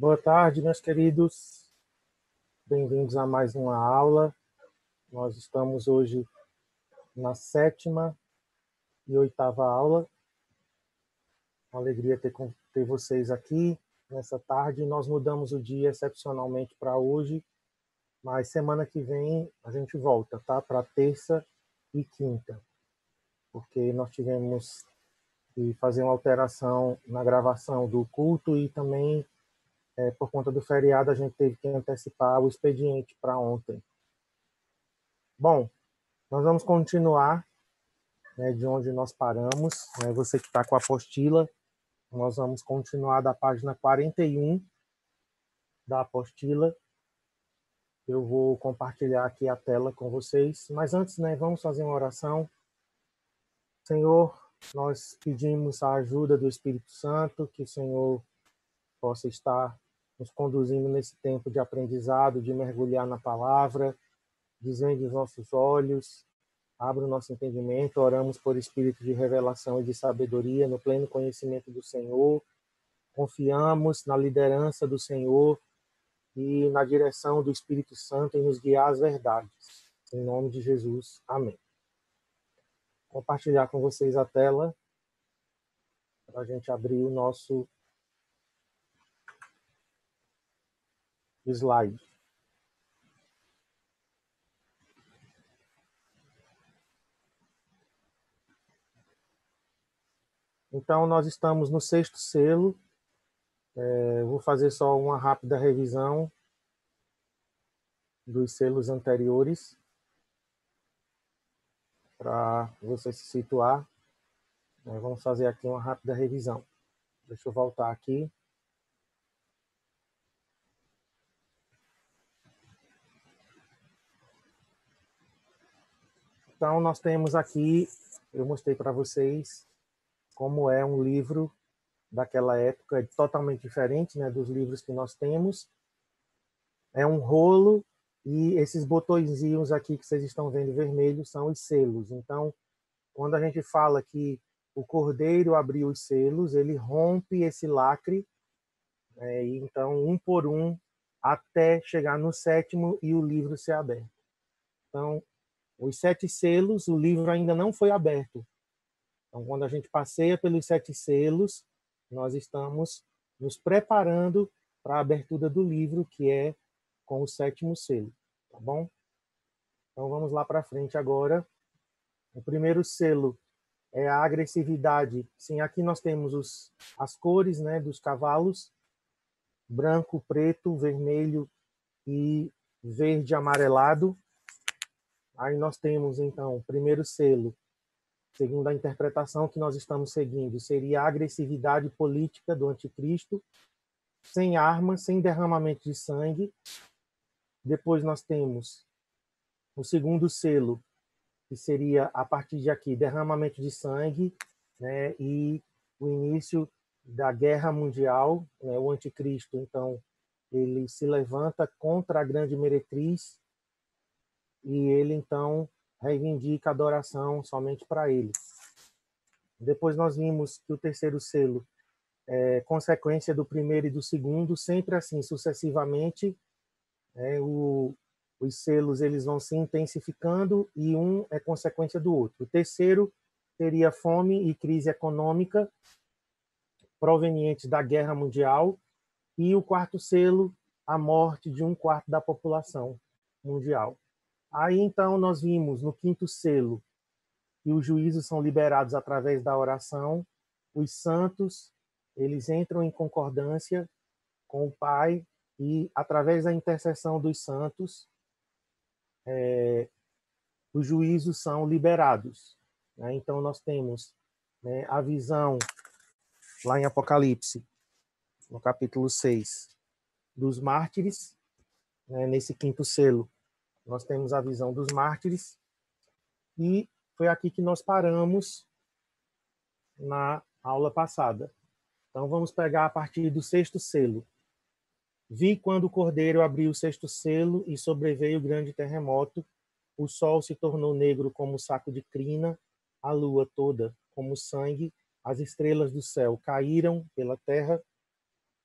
Boa tarde, meus queridos. Bem-vindos a mais uma aula. Nós estamos hoje na sétima e oitava aula. Uma alegria ter, ter vocês aqui nessa tarde. Nós mudamos o dia excepcionalmente para hoje, mas semana que vem a gente volta, tá? Para terça e quinta, porque nós tivemos que fazer uma alteração na gravação do culto e também é, por conta do feriado, a gente teve que antecipar o expediente para ontem. Bom, nós vamos continuar né, de onde nós paramos. Né, você que está com a apostila, nós vamos continuar da página 41 da apostila. Eu vou compartilhar aqui a tela com vocês. Mas antes, né, vamos fazer uma oração. Senhor, nós pedimos a ajuda do Espírito Santo, que o Senhor possa estar nos conduzindo nesse tempo de aprendizado, de mergulhar na palavra, desvende os nossos olhos, abra o nosso entendimento, oramos por espírito de revelação e de sabedoria no pleno conhecimento do Senhor, confiamos na liderança do Senhor e na direção do Espírito Santo em nos guiar às verdades. Em nome de Jesus. Amém. Compartilhar com vocês a tela para a gente abrir o nosso slide. Então, nós estamos no sexto selo. É, vou fazer só uma rápida revisão dos selos anteriores para você se situar. É, vamos fazer aqui uma rápida revisão. Deixa eu voltar aqui. Então, nós temos aqui, eu mostrei para vocês como é um livro daquela época, totalmente diferente né, dos livros que nós temos. É um rolo e esses botõezinhos aqui que vocês estão vendo vermelhos são os selos. Então, quando a gente fala que o cordeiro abriu os selos, ele rompe esse lacre, né, e então, um por um, até chegar no sétimo e o livro ser aberto. Então, os sete selos, o livro ainda não foi aberto. Então, quando a gente passeia pelos sete selos, nós estamos nos preparando para a abertura do livro, que é com o sétimo selo, tá bom? Então vamos lá para frente agora. O primeiro selo é a agressividade. Sim, aqui nós temos os, as cores né, dos cavalos: branco, preto, vermelho e verde amarelado. Aí nós temos, então, o primeiro selo, segundo a interpretação que nós estamos seguindo, seria a agressividade política do anticristo, sem armas, sem derramamento de sangue. Depois nós temos o segundo selo, que seria, a partir de aqui, derramamento de sangue né, e o início da guerra mundial. Né, o anticristo, então, ele se levanta contra a grande meretriz e ele então reivindica adoração somente para ele. Depois nós vimos que o terceiro selo é consequência do primeiro e do segundo, sempre assim, sucessivamente, é, o, os selos eles vão se intensificando e um é consequência do outro. O terceiro seria fome e crise econômica provenientes da guerra mundial e o quarto selo a morte de um quarto da população mundial. Aí então nós vimos no quinto selo que os juízos são liberados através da oração, os santos eles entram em concordância com o Pai e através da intercessão dos santos é, os juízos são liberados. Né? Então nós temos né, a visão lá em Apocalipse, no capítulo 6, dos mártires, né, nesse quinto selo nós temos a visão dos mártires e foi aqui que nós paramos na aula passada. Então vamos pegar a partir do sexto selo. Vi quando o cordeiro abriu o sexto selo e sobreveio o grande terremoto. O sol se tornou negro como saco de crina, a lua toda como sangue, as estrelas do céu caíram pela terra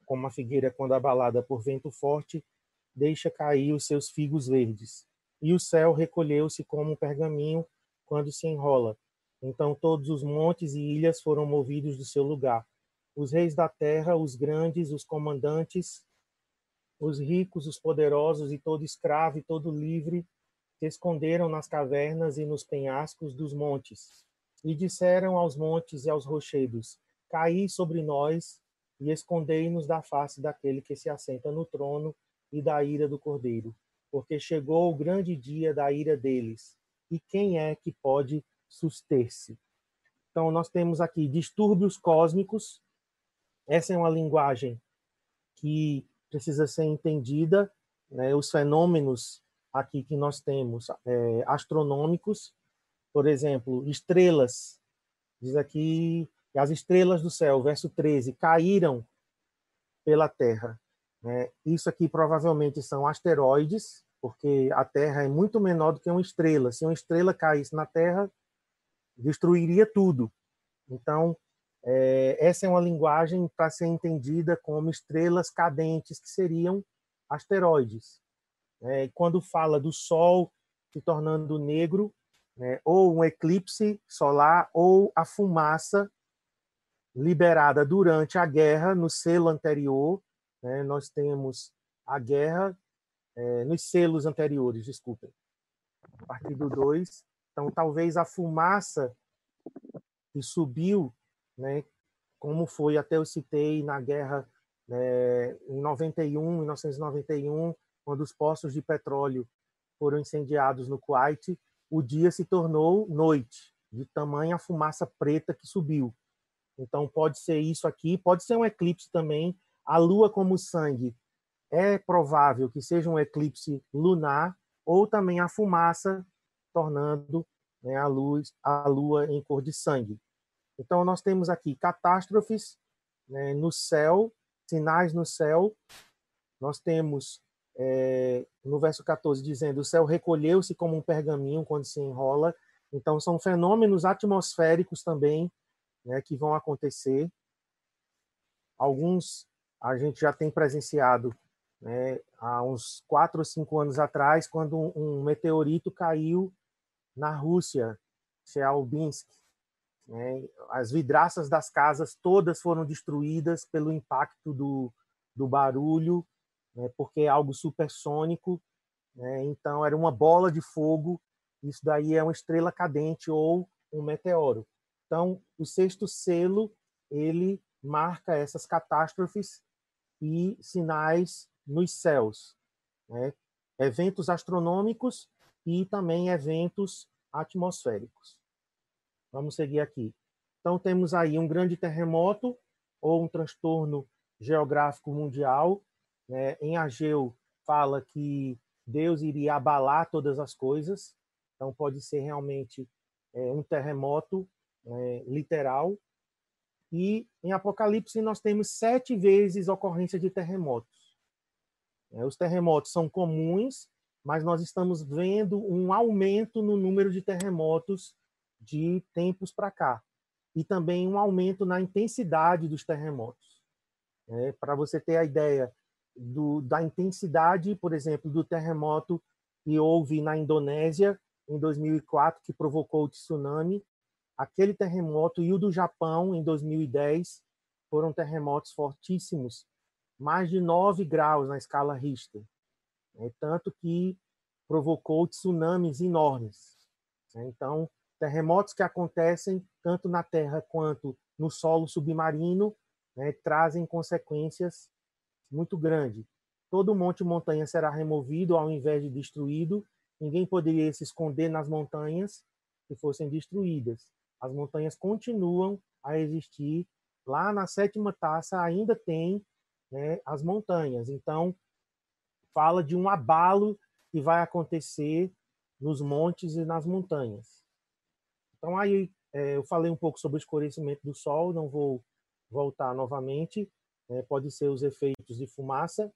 como a figueira quando abalada por vento forte, deixa cair os seus figos verdes. E o céu recolheu-se como um pergaminho quando se enrola. Então todos os montes e ilhas foram movidos do seu lugar. Os reis da terra, os grandes, os comandantes, os ricos, os poderosos e todo escravo e todo livre se esconderam nas cavernas e nos penhascos dos montes. E disseram aos montes e aos rochedos: Caí sobre nós e escondei-nos da face daquele que se assenta no trono e da ira do Cordeiro, porque chegou o grande dia da ira deles. E quem é que pode suster-se? Então, nós temos aqui distúrbios cósmicos. Essa é uma linguagem que precisa ser entendida. Né? Os fenômenos aqui que nós temos é, astronômicos, por exemplo, estrelas. Diz aqui as estrelas do céu, verso 13, caíram pela Terra. Né? Isso aqui provavelmente são asteroides, porque a Terra é muito menor do que uma estrela. Se uma estrela caísse na Terra, destruiria tudo. Então, é, essa é uma linguagem para ser entendida como estrelas cadentes, que seriam asteroides. É, quando fala do Sol se tornando negro, né, ou um eclipse solar, ou a fumaça liberada durante a guerra, no selo anterior, né, nós temos a guerra é, nos selos anteriores, desculpem, a partir do 2. Então, talvez a fumaça que subiu, né, como foi, até eu citei, na guerra né, em 91, 1991, quando os poços de petróleo foram incendiados no Kuwait, o dia se tornou noite, de tamanha fumaça preta que subiu. Então, pode ser isso aqui, pode ser um eclipse também. A lua como sangue é provável que seja um eclipse lunar ou também a fumaça tornando né, a luz a lua em cor de sangue. Então nós temos aqui catástrofes né, no céu, sinais no céu. Nós temos é, no verso 14 dizendo: o céu recolheu-se como um pergaminho quando se enrola. Então são fenômenos atmosféricos também né, que vão acontecer. Alguns a gente já tem presenciado né, há uns quatro ou cinco anos atrás, quando um, um meteorito caiu na Rússia, Chelyabinsk. Né, as vidraças das casas todas foram destruídas pelo impacto do, do barulho, né, porque é algo supersônico. Né, então, era uma bola de fogo. Isso daí é uma estrela cadente ou um meteoro. Então, o sexto selo ele marca essas catástrofes e sinais nos céus, né? eventos astronômicos e também eventos atmosféricos. Vamos seguir aqui. Então temos aí um grande terremoto ou um transtorno geográfico mundial. Né? Em Ageu fala que Deus iria abalar todas as coisas. Então pode ser realmente é, um terremoto é, literal. E em Apocalipse nós temos sete vezes ocorrência de terremotos. É, os terremotos são comuns, mas nós estamos vendo um aumento no número de terremotos de tempos para cá. E também um aumento na intensidade dos terremotos. É, para você ter a ideia do, da intensidade, por exemplo, do terremoto que houve na Indonésia em 2004, que provocou o tsunami, aquele terremoto e o do Japão em 2010 foram terremotos fortíssimos, mais de 9 graus na escala Richter, né? tanto que provocou tsunamis enormes. Né? Então, terremotos que acontecem tanto na Terra quanto no solo submarino né, trazem consequências muito grandes. Todo monte e montanha será removido ao invés de destruído. Ninguém poderia se esconder nas montanhas que fossem destruídas. As montanhas continuam a existir. Lá na sétima taça ainda tem né, as montanhas. Então, fala de um abalo que vai acontecer nos montes e nas montanhas. Então, aí é, eu falei um pouco sobre o escurecimento do Sol, não vou voltar novamente. É, pode ser os efeitos de fumaça.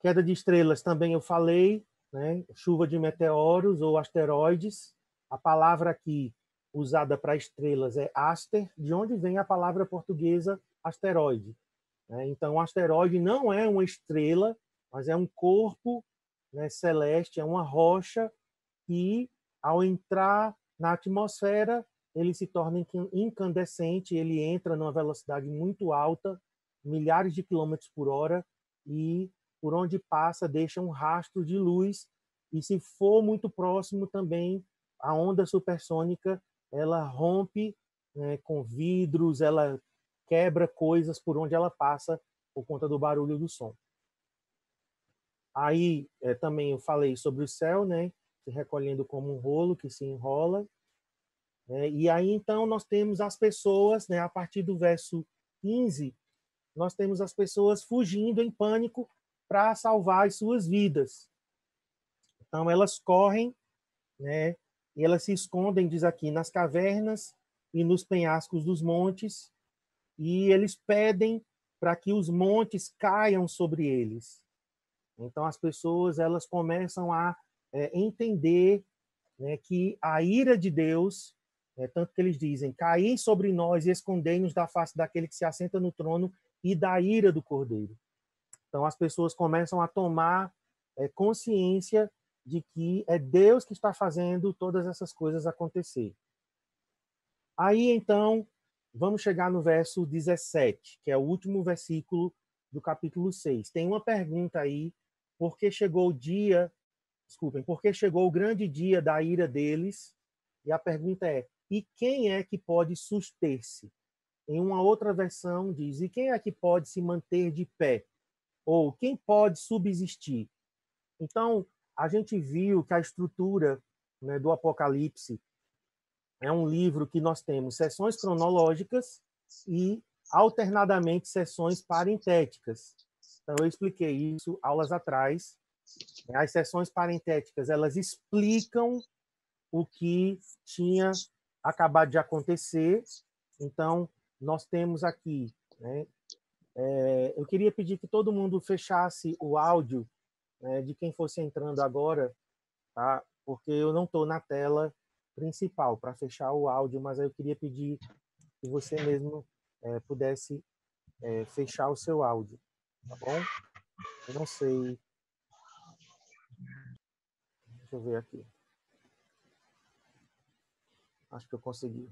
Queda de estrelas também eu falei, né? chuva de meteoros ou asteroides. A palavra aqui usada para estrelas é aster, de onde vem a palavra portuguesa asteroide. Né? Então, o asteroide não é uma estrela, mas é um corpo né, celeste, é uma rocha que, ao entrar na atmosfera, ele se torna incandescente, ele entra numa velocidade muito alta, milhares de quilômetros por hora, e por onde passa deixa um rastro de luz, e se for muito próximo também, a onda supersônica ela rompe né, com vidros, ela quebra coisas por onde ela passa por conta do barulho do som. Aí é, também eu falei sobre o céu, né, se recolhendo como um rolo que se enrola. Né, e aí então nós temos as pessoas, né, a partir do verso 15, nós temos as pessoas fugindo em pânico para salvar as suas vidas. Então elas correm, né, e elas se escondem, diz aqui, nas cavernas e nos penhascos dos montes, e eles pedem para que os montes caiam sobre eles. Então as pessoas elas começam a é, entender né, que a ira de Deus, é, tanto que eles dizem, cair sobre nós e escondei-nos da face daquele que se assenta no trono e da ira do Cordeiro. Então as pessoas começam a tomar é, consciência de que é Deus que está fazendo todas essas coisas acontecer. Aí então, vamos chegar no verso 17, que é o último versículo do capítulo 6. Tem uma pergunta aí, porque chegou o dia, desculpem, porque chegou o grande dia da ira deles? E a pergunta é: e quem é que pode suster-se? Em uma outra versão diz: e quem é que pode se manter de pé? Ou quem pode subsistir? Então, a gente viu que a estrutura né, do Apocalipse é um livro que nós temos sessões cronológicas e alternadamente sessões parentéticas. Então eu expliquei isso aulas atrás. As sessões parentéticas elas explicam o que tinha acabado de acontecer. Então nós temos aqui, né, é, eu queria pedir que todo mundo fechasse o áudio né, de quem fosse entrando agora, tá? Porque eu não estou na tela principal para fechar o áudio, mas eu queria pedir que você mesmo é, pudesse é, fechar o seu áudio, tá bom? Eu não sei. Deixa eu ver aqui. Acho que eu consegui.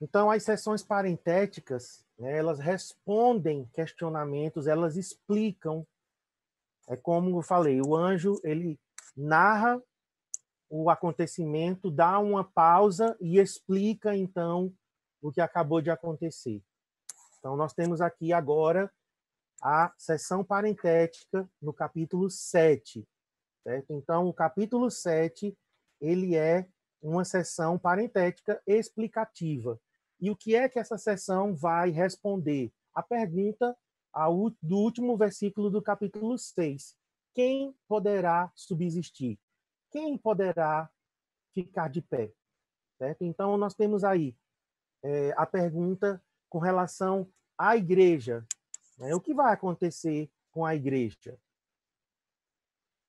Então, as sessões parentéticas, né, elas respondem questionamentos, elas explicam. É como eu falei, o anjo ele narra o acontecimento, dá uma pausa e explica então o que acabou de acontecer. Então nós temos aqui agora a sessão parentética no capítulo 7, certo? Então o capítulo 7, ele é uma sessão parentética explicativa. E o que é que essa sessão vai responder? A pergunta do último versículo do capítulo 6. Quem poderá subsistir? Quem poderá ficar de pé? Certo? Então, nós temos aí é, a pergunta com relação à igreja. Né? O que vai acontecer com a igreja?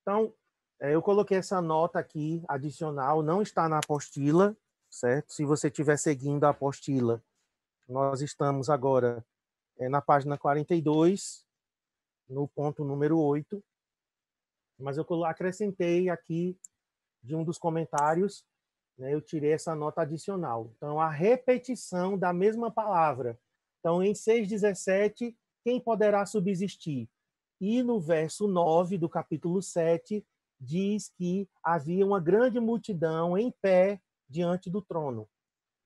Então, é, eu coloquei essa nota aqui adicional, não está na apostila, certo? Se você estiver seguindo a apostila, nós estamos agora é, na página 42, no ponto número 8, mas eu acrescentei aqui de um dos comentários, né, eu tirei essa nota adicional. Então, a repetição da mesma palavra. Então, em 6,17, quem poderá subsistir? E no verso 9 do capítulo 7, diz que havia uma grande multidão em pé diante do trono.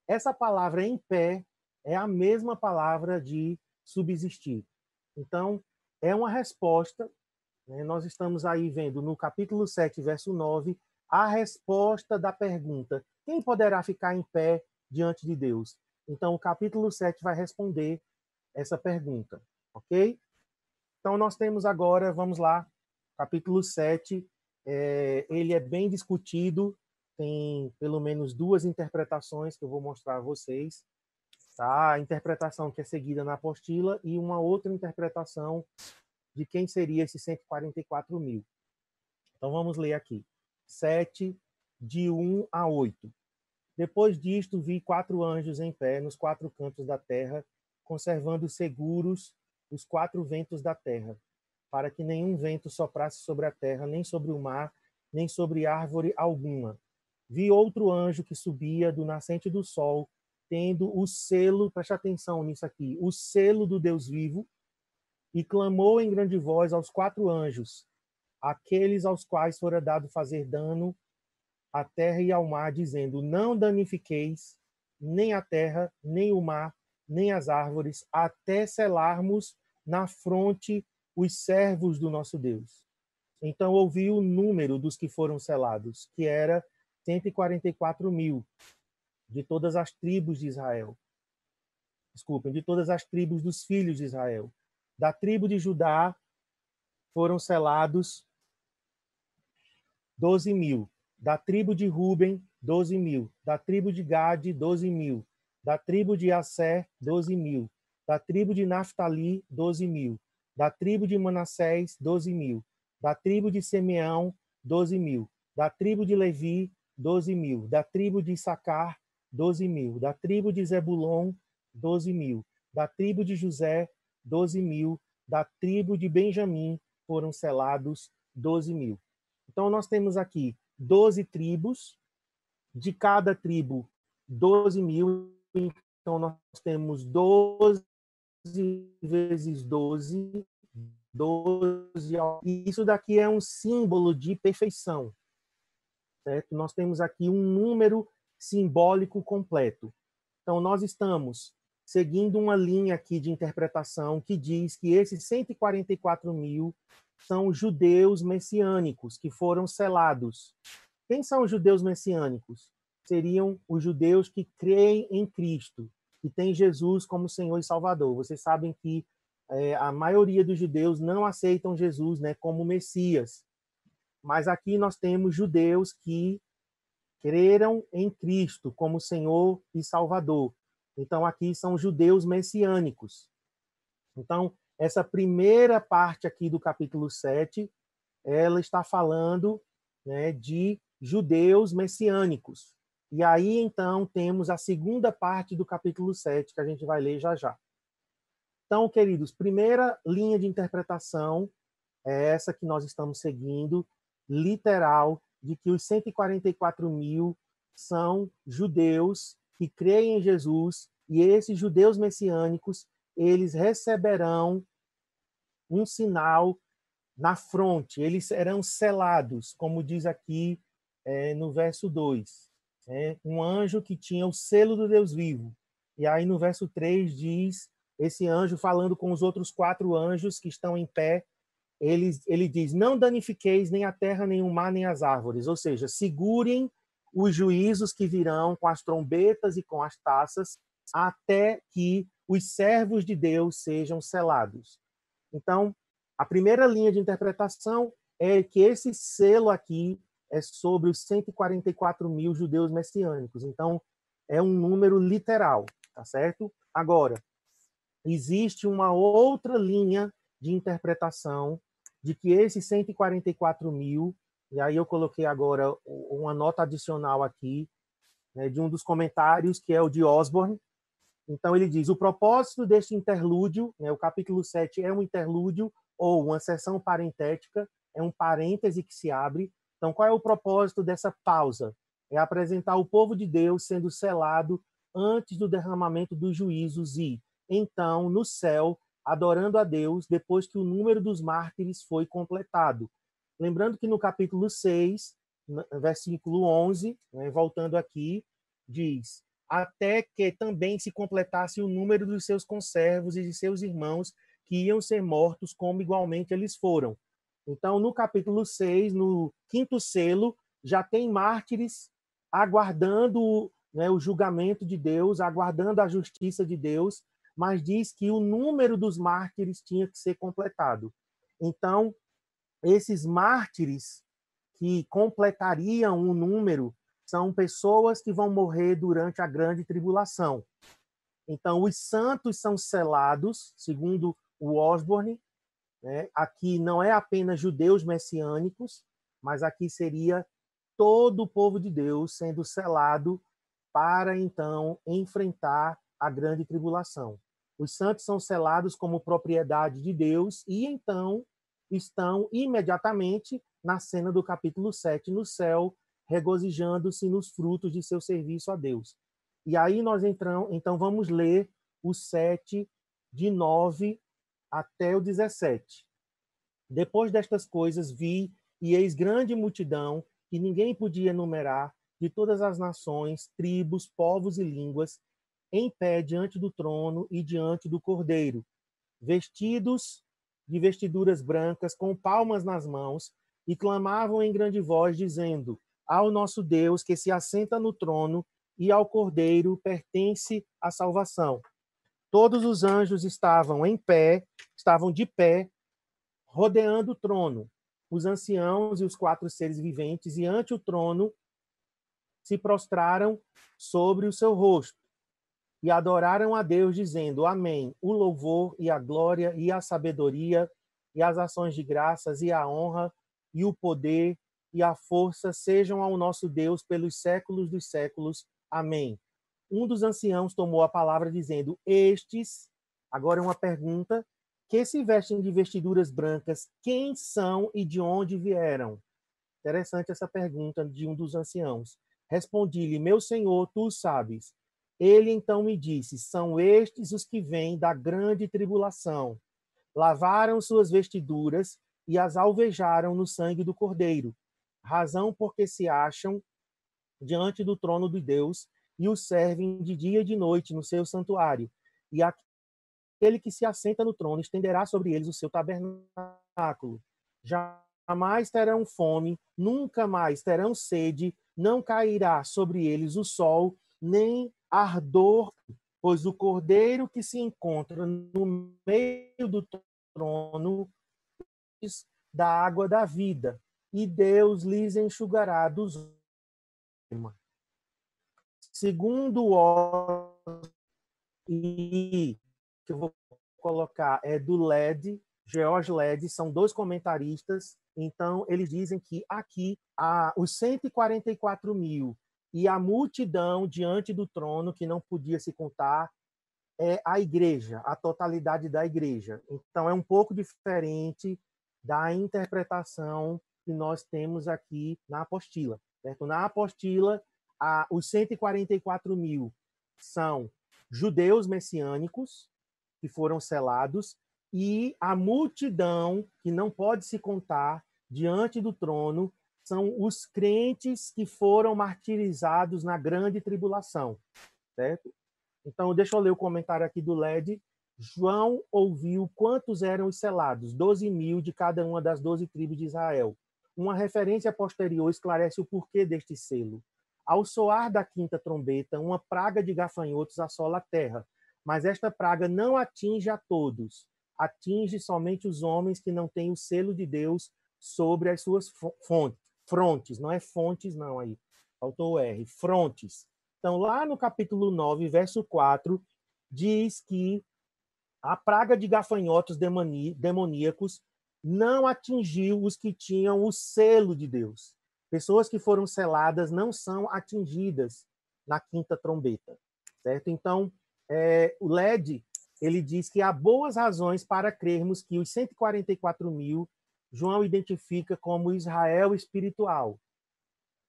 Essa palavra em pé é a mesma palavra de subsistir. Então, é uma resposta. Né? Nós estamos aí vendo no capítulo 7, verso 9, a resposta da pergunta: quem poderá ficar em pé diante de Deus? Então, o capítulo 7 vai responder essa pergunta, ok? Então, nós temos agora, vamos lá, capítulo 7, é, ele é bem discutido tem pelo menos duas interpretações que eu vou mostrar a vocês. Tá? A interpretação que é seguida na apostila e uma outra interpretação de quem seria esses 144 mil. Então vamos ler aqui. 7, de 1 a 8. Depois disto, vi quatro anjos em pé nos quatro cantos da terra, conservando seguros os quatro ventos da terra, para que nenhum vento soprasse sobre a terra, nem sobre o mar, nem sobre árvore alguma. Vi outro anjo que subia do nascente do sol, tendo o selo, preste atenção nisso aqui, o selo do Deus vivo, e clamou em grande voz aos quatro anjos, aqueles aos quais fora dado fazer dano à terra e ao mar, dizendo: Não danifiqueis nem a terra, nem o mar, nem as árvores, até selarmos na fronte os servos do nosso Deus. Então ouvi o número dos que foram selados, que era 144 mil, de todas as tribos de Israel. Desculpem, de todas as tribos dos filhos de Israel. Da tribo de Judá foram selados 12 mil. Da tribo de Ruben, 12 mil. Da tribo de Gade, 12 mil. Da tribo de Assé, 12 mil. Da tribo de Naphtali, 12 mil. Da tribo de Manassés, 12 mil. Da tribo de Simeão, 12 mil. Da tribo de Levi, 12 mil. Da tribo de Issacar, 12 mil. Da tribo de Zebulon, 12 mil. Da tribo de José, 12 mil. Da tribo de Benjamim foram selados 12 mil. Então, nós temos aqui 12 tribos, de cada tribo 12 mil. Então, nós temos 12 vezes 12, 12. E isso daqui é um símbolo de perfeição. Certo? Nós temos aqui um número simbólico completo. Então, nós estamos seguindo uma linha aqui de interpretação que diz que esses 144 mil são judeus messiânicos que foram selados. Quem são os judeus messiânicos? Seriam os judeus que creem em Cristo, que têm Jesus como Senhor e Salvador. Vocês sabem que é, a maioria dos judeus não aceitam Jesus né, como Messias. Mas aqui nós temos judeus que creram em Cristo como Senhor e Salvador. Então, aqui são judeus messiânicos. Então, essa primeira parte aqui do capítulo 7, ela está falando né, de judeus messiânicos. E aí, então, temos a segunda parte do capítulo 7, que a gente vai ler já já. Então, queridos, primeira linha de interpretação é essa que nós estamos seguindo, literal, de que os 144 mil são judeus que creem em Jesus, e esses judeus messiânicos eles receberão um sinal na fronte, eles serão selados, como diz aqui é, no verso 2. É, um anjo que tinha o selo do Deus vivo. E aí no verso 3 diz, esse anjo falando com os outros quatro anjos que estão em pé, ele, ele diz, não danifiqueis nem a terra, nem o mar, nem as árvores. Ou seja, segurem os juízos que virão com as trombetas e com as taças, até que os servos de Deus sejam selados. Então, a primeira linha de interpretação é que esse selo aqui é sobre os 144 mil judeus messiânicos. Então, é um número literal, tá certo? Agora, existe uma outra linha de interpretação de que esses 144 mil, e aí eu coloquei agora uma nota adicional aqui, né, de um dos comentários, que é o de Osborne, então, ele diz: o propósito deste interlúdio, né, o capítulo 7 é um interlúdio ou uma sessão parentética, é um parêntese que se abre. Então, qual é o propósito dessa pausa? É apresentar o povo de Deus sendo selado antes do derramamento dos juízos e, então, no céu, adorando a Deus depois que o número dos mártires foi completado. Lembrando que no capítulo 6, versículo 11, né, voltando aqui, diz: até que também se completasse o número dos seus conservos e de seus irmãos que iam ser mortos, como igualmente eles foram. Então, no capítulo 6, no quinto selo, já tem mártires aguardando né, o julgamento de Deus, aguardando a justiça de Deus, mas diz que o número dos mártires tinha que ser completado. Então, esses mártires que completariam o número são pessoas que vão morrer durante a grande tribulação. Então, os santos são selados, segundo o Osborne. Né? Aqui não é apenas judeus messiânicos, mas aqui seria todo o povo de Deus sendo selado para então enfrentar a grande tribulação. Os santos são selados como propriedade de Deus e então estão imediatamente na cena do capítulo 7 no céu, regozijando-se nos frutos de seu serviço a Deus. E aí nós entramos, então vamos ler o 7 de 9 até o 17. Depois destas coisas vi e eis grande multidão que ninguém podia enumerar de todas as nações, tribos, povos e línguas, em pé diante do trono e diante do Cordeiro, vestidos de vestiduras brancas, com palmas nas mãos, e clamavam em grande voz, dizendo: Ao nosso Deus que se assenta no trono e ao Cordeiro pertence a salvação. Todos os anjos estavam em pé, estavam de pé, rodeando o trono. Os anciãos e os quatro seres viventes, e ante o trono, se prostraram sobre o seu rosto e adoraram a Deus, dizendo: Amém. O louvor e a glória e a sabedoria e as ações de graças e a honra e o poder e a força sejam ao nosso Deus pelos séculos dos séculos. Amém um dos anciãos tomou a palavra dizendo: Estes, agora é uma pergunta, que se vestem de vestiduras brancas, quem são e de onde vieram? Interessante essa pergunta de um dos anciãos. Respondi-lhe: Meu senhor, tu sabes. Ele então me disse: São estes os que vêm da grande tribulação. Lavaram suas vestiduras e as alvejaram no sangue do Cordeiro, razão porque se acham diante do trono de Deus e o servem de dia e de noite no seu santuário. E aquele que se assenta no trono estenderá sobre eles o seu tabernáculo. Jamais terão fome, nunca mais terão sede, não cairá sobre eles o sol, nem ardor, pois o cordeiro que se encontra no meio do trono da água da vida, e Deus lhes enxugará dos Segundo o e que eu vou colocar é do LED, George LED, são dois comentaristas. Então, eles dizem que aqui há os 144 mil e a multidão diante do trono, que não podia se contar, é a igreja, a totalidade da igreja. Então, é um pouco diferente da interpretação que nós temos aqui na apostila. Certo? Na apostila, a, os 144 mil são judeus messiânicos que foram selados e a multidão que não pode se contar diante do trono são os crentes que foram martirizados na grande tribulação, certo? Então, deixa eu ler o comentário aqui do LED. João ouviu quantos eram os selados, 12 mil de cada uma das 12 tribos de Israel. Uma referência posterior esclarece o porquê deste selo. Ao soar da quinta trombeta, uma praga de gafanhotos assola a terra, mas esta praga não atinge a todos. Atinge somente os homens que não têm o selo de Deus sobre as suas fontes, frontes, não é fontes não aí. Faltou o R, frontes. Então, lá no capítulo 9, verso 4, diz que a praga de gafanhotos demoníacos não atingiu os que tinham o selo de Deus. Pessoas que foram seladas não são atingidas na quinta trombeta, certo? Então, é, o LED ele diz que há boas razões para crermos que os 144 mil João identifica como Israel espiritual,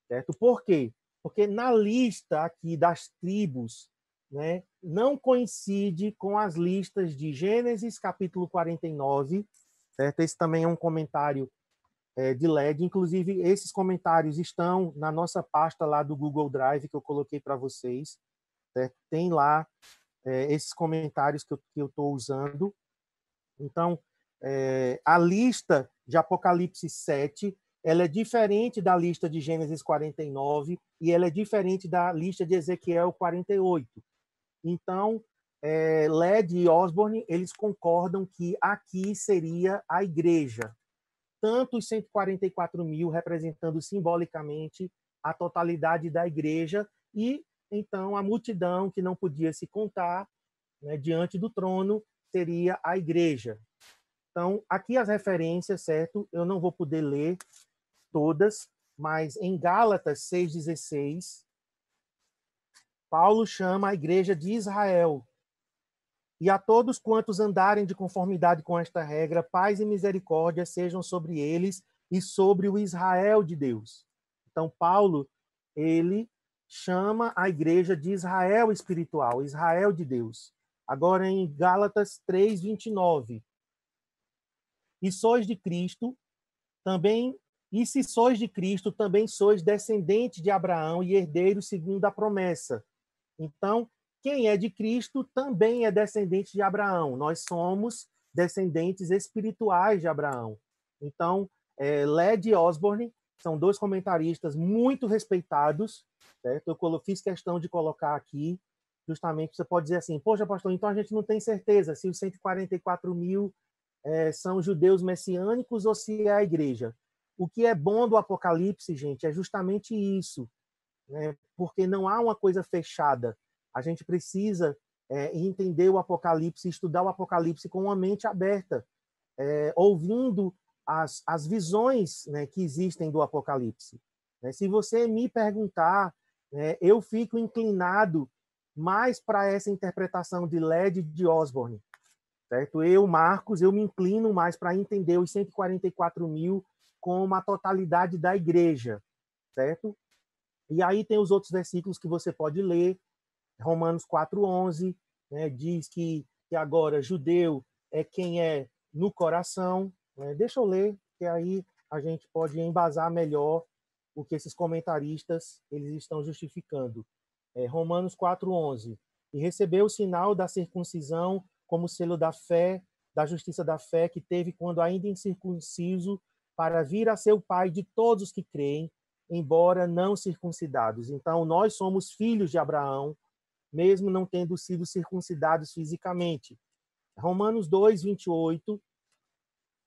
certo? Por quê? Porque na lista aqui das tribos, né, não coincide com as listas de Gênesis capítulo 49, certo? Esse também é um comentário é, de LED. Inclusive, esses comentários estão na nossa pasta lá do Google Drive que eu coloquei para vocês. Certo? Tem lá é, esses comentários que eu estou usando. Então, é, a lista de Apocalipse 7 ela é diferente da lista de Gênesis 49 e ela é diferente da lista de Ezequiel 48. Então, é, Led e Osborne eles concordam que aqui seria a igreja, tanto os 144 mil representando simbolicamente a totalidade da igreja e então a multidão que não podia se contar né, diante do trono seria a igreja. Então aqui as referências, certo? Eu não vou poder ler todas, mas em Gálatas 6:16 Paulo chama a igreja de Israel. E a todos quantos andarem de conformidade com esta regra, paz e misericórdia sejam sobre eles e sobre o Israel de Deus. Então, Paulo, ele chama a igreja de Israel espiritual, Israel de Deus. Agora em Gálatas 3, 29. E sois de Cristo, também, e se sois de Cristo, também sois descendentes de Abraão e herdeiros segundo a promessa. Então, quem é de Cristo também é descendente de Abraão. Nós somos descendentes espirituais de Abraão. Então, é, Led Osborne são dois comentaristas muito respeitados. Certo? Eu fiz questão de colocar aqui, justamente, você pode dizer assim, poxa, pastor, então a gente não tem certeza se os 144 mil é, são judeus messiânicos ou se é a igreja. O que é bom do Apocalipse, gente, é justamente isso, né? porque não há uma coisa fechada. A gente precisa é, entender o Apocalipse, estudar o Apocalipse com uma mente aberta, é, ouvindo as, as visões né, que existem do Apocalipse. Né? Se você me perguntar, né, eu fico inclinado mais para essa interpretação de Led de Osborne. Certo? Eu, Marcos, eu me inclino mais para entender os 144 mil como a totalidade da igreja, certo? E aí tem os outros versículos que você pode ler. Romanos 4:11 né, diz que, que agora judeu é quem é no coração, né? Deixa eu ler, que aí a gente pode embasar melhor o que esses comentaristas eles estão justificando. É, Romanos 4:11 e recebeu o sinal da circuncisão como selo da fé, da justiça da fé que teve quando ainda incircunciso, para vir a ser o pai de todos os que creem, embora não circuncidados. Então nós somos filhos de Abraão, mesmo não tendo sido circuncidados fisicamente. Romanos 2:28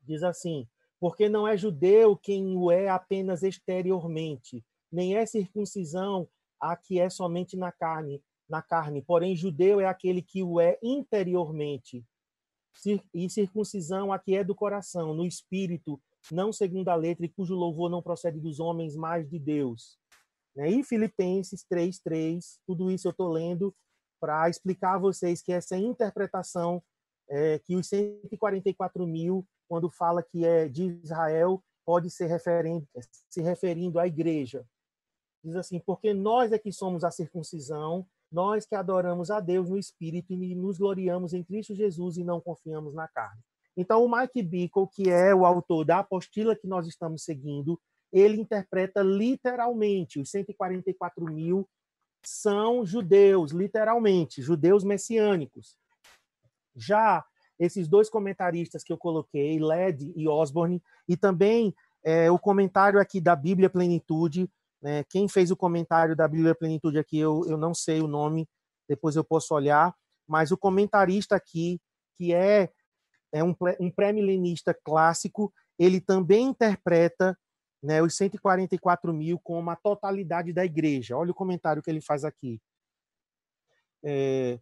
diz assim: porque não é judeu quem o é apenas exteriormente, nem é circuncisão a que é somente na carne, na carne, porém judeu é aquele que o é interiormente. E circuncisão a que é do coração, no espírito, não segundo a letra, e cujo louvor não procede dos homens, mas de Deus. Né? E Filipenses 3:3, tudo isso eu estou lendo para explicar a vocês que essa interpretação é, que os 144 mil quando fala que é de Israel, pode ser referindo, se referindo à igreja. Diz assim, porque nós é que somos a circuncisão, nós que adoramos a Deus no Espírito e nos gloriamos em Cristo Jesus e não confiamos na carne. Então, o Mike Bickle, que é o autor da apostila que nós estamos seguindo, ele interpreta literalmente os 144 mil são judeus, literalmente, judeus messiânicos. Já esses dois comentaristas que eu coloquei, Led e Osborne, e também é, o comentário aqui da Bíblia Plenitude. Né, quem fez o comentário da Bíblia Plenitude aqui, eu, eu não sei o nome, depois eu posso olhar, mas o comentarista aqui, que é, é um, um pré-milenista clássico, ele também interpreta né, os 144 mil como a totalidade da igreja. Olha o comentário que ele faz aqui. É,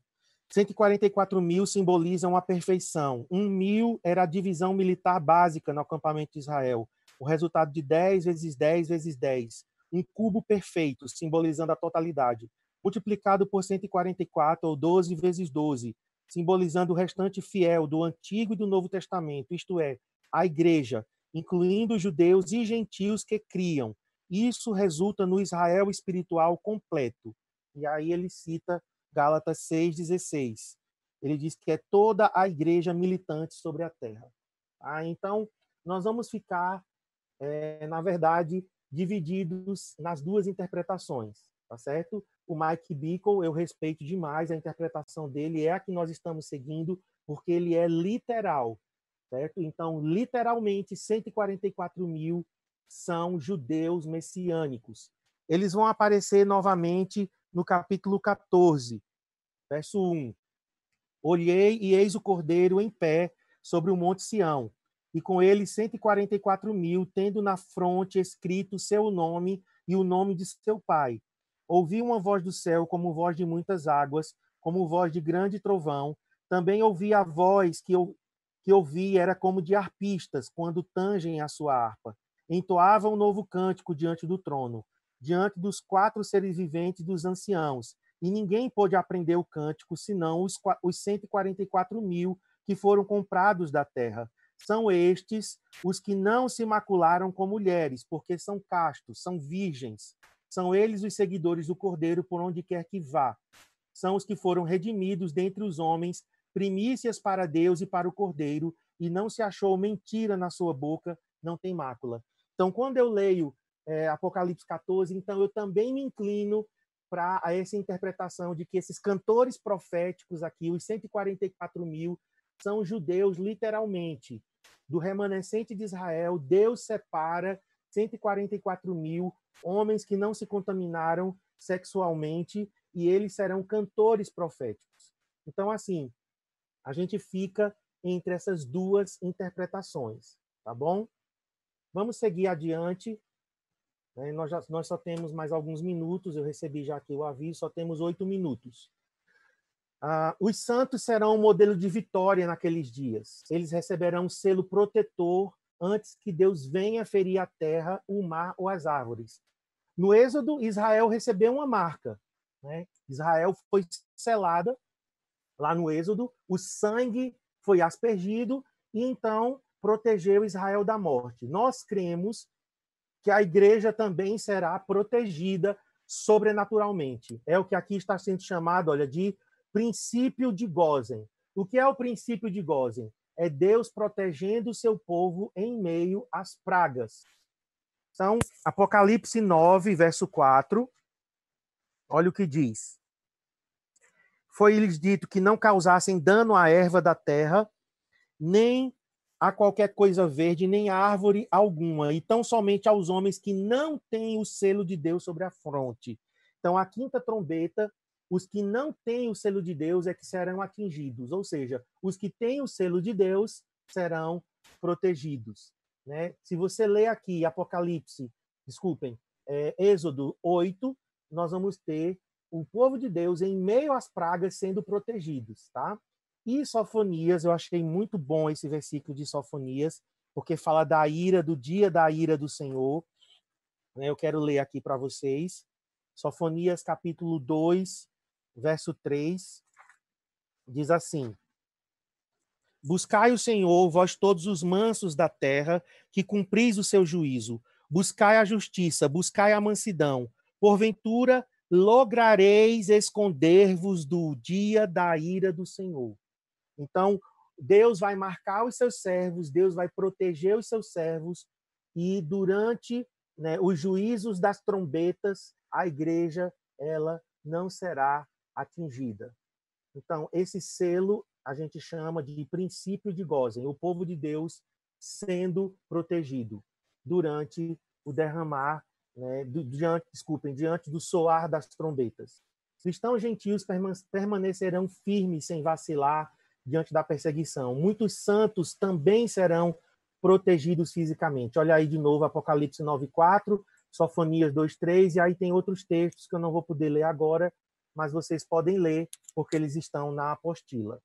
144 mil simbolizam a perfeição. Um mil era a divisão militar básica no acampamento de Israel. O resultado de 10 vezes 10 vezes 10. Um cubo perfeito, simbolizando a totalidade. Multiplicado por 144, ou 12 vezes 12, simbolizando o restante fiel do Antigo e do Novo Testamento, isto é, a igreja, incluindo judeus e gentios que criam. Isso resulta no Israel espiritual completo. E aí ele cita Gálatas 6,16. Ele diz que é toda a igreja militante sobre a terra. Ah, então, nós vamos ficar, é, na verdade, divididos nas duas interpretações, tá certo? O Mike Bickle, eu respeito demais a interpretação dele, é a que nós estamos seguindo, porque ele é literal, certo? Então, literalmente, 144 mil são judeus messiânicos. Eles vão aparecer novamente no capítulo 14, verso 1. Olhei e eis o cordeiro em pé sobre o monte Sião, e com ele 144 mil, tendo na fronte escrito seu nome e o nome de seu pai. Ouvi uma voz do céu como voz de muitas águas, como voz de grande trovão. Também ouvi a voz que eu que ouvi era como de arpistas quando tangem a sua harpa. Entoavam um novo cântico diante do trono diante dos quatro seres viventes dos anciãos e ninguém pôde aprender o cântico senão os, os 144 mil que foram comprados da terra. São estes os que não se macularam com mulheres, porque são castos, são virgens. São eles os seguidores do Cordeiro por onde quer que vá. São os que foram redimidos dentre os homens, primícias para Deus e para o Cordeiro, e não se achou mentira na sua boca, não tem mácula. Então, quando eu leio é, Apocalipse 14, então eu também me inclino para essa interpretação de que esses cantores proféticos aqui, os 144 mil, são judeus literalmente. Do remanescente de Israel, Deus separa 144 mil homens que não se contaminaram sexualmente e eles serão cantores proféticos. Então, assim, a gente fica entre essas duas interpretações, tá bom? Vamos seguir adiante. Né? Nós, já, nós só temos mais alguns minutos, eu recebi já aqui o aviso, só temos oito minutos. Ah, os santos serão um modelo de vitória naqueles dias. Eles receberão um selo protetor antes que Deus venha ferir a terra, o mar ou as árvores. No Êxodo, Israel recebeu uma marca. Né? Israel foi selada lá no Êxodo, o sangue foi aspergido e então protegeu Israel da morte. Nós cremos que a igreja também será protegida sobrenaturalmente. É o que aqui está sendo chamado, olha, de princípio de Gozen. O que é o princípio de Gozen? É Deus protegendo o seu povo em meio às pragas. Então, Apocalipse 9, verso 4. Olha o que diz. Foi-lhes dito que não causassem dano à erva da terra, nem a qualquer coisa verde, nem árvore alguma, e tão somente aos homens que não têm o selo de Deus sobre a fronte. Então, a quinta trombeta, os que não têm o selo de Deus é que serão atingidos, ou seja, os que têm o selo de Deus serão protegidos. Né? Se você ler aqui Apocalipse, desculpem, é, Êxodo 8, nós vamos ter o povo de Deus em meio às pragas sendo protegidos, tá? E Sofonias, eu achei muito bom esse versículo de Sofonias, porque fala da ira, do dia da ira do Senhor. Né? Eu quero ler aqui para vocês. Sofonias, capítulo 2, verso 3, diz assim: Buscai o Senhor, vós todos os mansos da terra, que cumpris o seu juízo. Buscai a justiça, buscai a mansidão. Porventura, lograreis esconder-vos do dia da ira do Senhor. Então, Deus vai marcar os seus servos, Deus vai proteger os seus servos, e durante né, os juízos das trombetas, a igreja ela não será atingida. Então, esse selo a gente chama de princípio de Gozen, o povo de Deus sendo protegido durante o derramar, né, diante, desculpem, diante do soar das trombetas. Cristãos gentios permanecerão firmes sem vacilar diante da perseguição. Muitos santos também serão protegidos fisicamente. Olha aí de novo Apocalipse 9:4, Sofonias 2:3 e aí tem outros textos que eu não vou poder ler agora, mas vocês podem ler porque eles estão na apostila.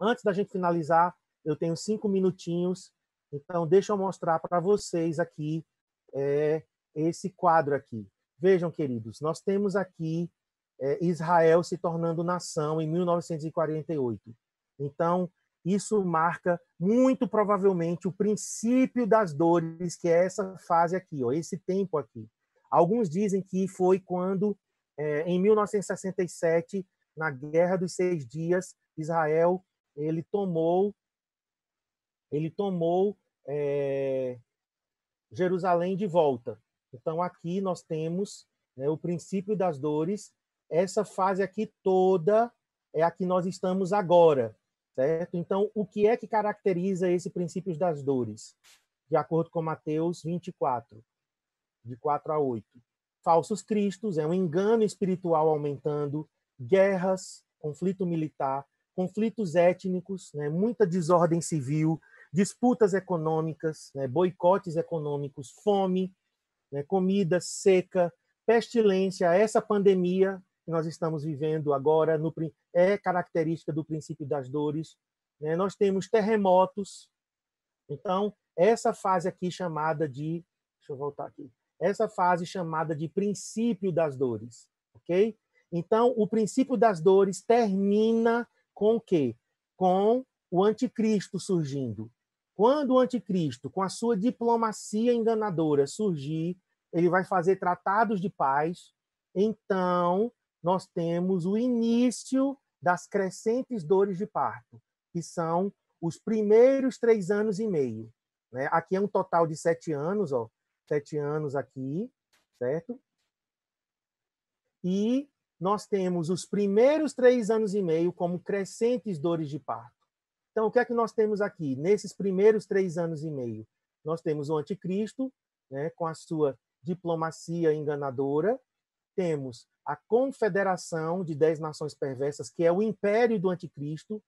Antes da gente finalizar, eu tenho cinco minutinhos, então deixa eu mostrar para vocês aqui é, esse quadro aqui. Vejam, queridos, nós temos aqui é, Israel se tornando nação em 1948. Então, isso marca muito provavelmente o princípio das dores, que é essa fase aqui, ó, esse tempo aqui. Alguns dizem que foi quando, é, em 1967, na Guerra dos Seis Dias, Israel ele tomou ele tomou é, Jerusalém de volta. Então aqui nós temos né, o princípio das dores. Essa fase aqui toda é a que nós estamos agora certo? Então, o que é que caracteriza esse princípio das dores? De acordo com Mateus 24, de 4 a 8. Falsos cristos, é um engano espiritual aumentando, guerras, conflito militar, conflitos étnicos, né, muita desordem civil, disputas econômicas, né, boicotes econômicos, fome, né, comida seca, pestilência, essa pandemia que nós estamos vivendo agora no, é característica do princípio das dores. Né? Nós temos terremotos. Então, essa fase aqui chamada de. Deixa eu voltar aqui. Essa fase chamada de princípio das dores. Ok? Então, o princípio das dores termina com o quê? Com o anticristo surgindo. Quando o anticristo, com a sua diplomacia enganadora, surgir, ele vai fazer tratados de paz. Então, nós temos o início das crescentes dores de parto, que são os primeiros três anos e meio. Né? Aqui é um total de sete anos, ó, sete anos aqui, certo? E nós temos os primeiros três anos e meio como crescentes dores de parto. Então, o que é que nós temos aqui? Nesses primeiros três anos e meio, nós temos o anticristo, né, com a sua diplomacia enganadora, temos a confederação de dez nações perversas, que é o império do anticristo,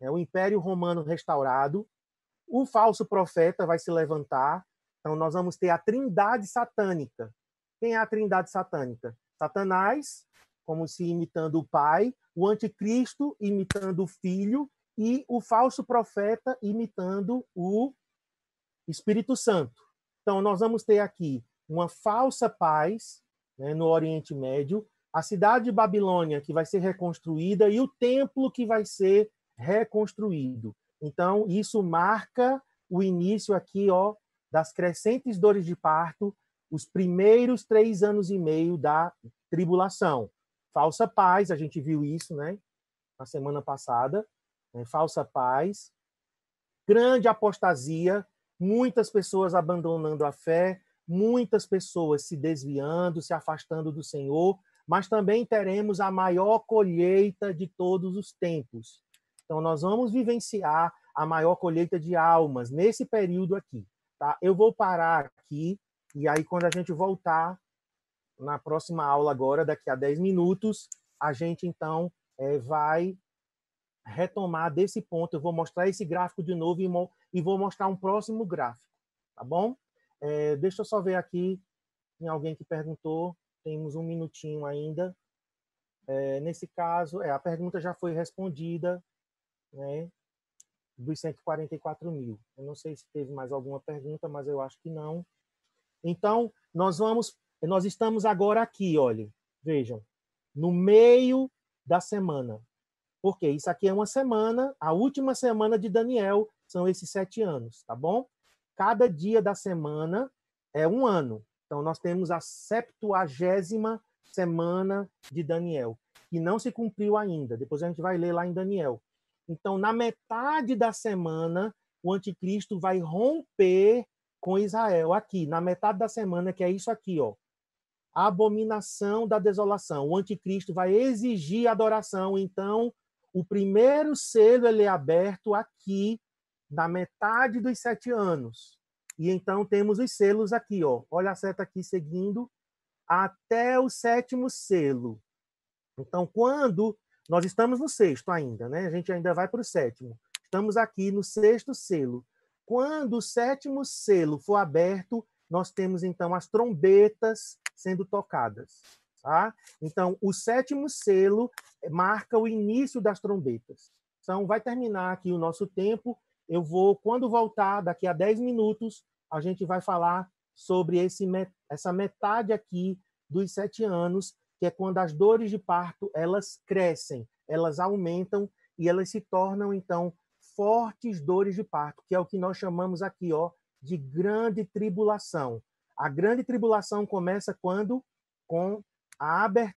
é o império romano restaurado, o falso profeta vai se levantar, então nós vamos ter a trindade satânica. Quem é a trindade satânica? Satanás, como se imitando o pai, o anticristo imitando o filho e o falso profeta imitando o Espírito Santo. Então, nós vamos ter aqui uma falsa paz né, no Oriente Médio, a cidade de Babilônia que vai ser reconstruída e o templo que vai ser reconstruído. Então, isso marca o início aqui ó, das crescentes dores de parto, os primeiros três anos e meio da tribulação falsa paz, a gente viu isso, né? Na semana passada, né? falsa paz, grande apostasia, muitas pessoas abandonando a fé, muitas pessoas se desviando, se afastando do Senhor, mas também teremos a maior colheita de todos os tempos. Então, nós vamos vivenciar a maior colheita de almas nesse período aqui. Tá? Eu vou parar aqui, e aí, quando a gente voltar, na próxima aula agora, daqui a 10 minutos, a gente então é, vai retomar desse ponto. Eu vou mostrar esse gráfico de novo e, mo e vou mostrar um próximo gráfico, tá bom? É, deixa eu só ver aqui, tem alguém que perguntou, temos um minutinho ainda. É, nesse caso, é, a pergunta já foi respondida, né? Dos 144 mil. Eu não sei se teve mais alguma pergunta, mas eu acho que não. Então, nós vamos nós estamos agora aqui, olhem, vejam, no meio da semana. Porque isso aqui é uma semana, a última semana de Daniel são esses sete anos, tá bom? Cada dia da semana é um ano. Então, nós temos a septuagésima semana de Daniel, que não se cumpriu ainda. Depois a gente vai ler lá em Daniel. Então, na metade da semana, o anticristo vai romper com Israel, aqui, na metade da semana, que é isso aqui, ó a abominação da desolação. O anticristo vai exigir adoração. Então, o primeiro selo ele é aberto aqui, na metade dos sete anos. E então temos os selos aqui, ó. Olha a seta aqui seguindo até o sétimo selo. Então, quando nós estamos no sexto ainda, né? A gente ainda vai para o sétimo. Estamos aqui no sexto selo. Quando o sétimo selo for aberto, nós temos então as trombetas sendo tocadas. Tá? Então, o sétimo selo marca o início das trombetas. Então, vai terminar aqui o nosso tempo. Eu vou, quando voltar, daqui a 10 minutos, a gente vai falar sobre esse, essa metade aqui dos sete anos, que é quando as dores de parto elas crescem, elas aumentam e elas se tornam, então, fortes dores de parto, que é o que nós chamamos aqui ó, de grande tribulação. A grande tribulação começa quando com a abertura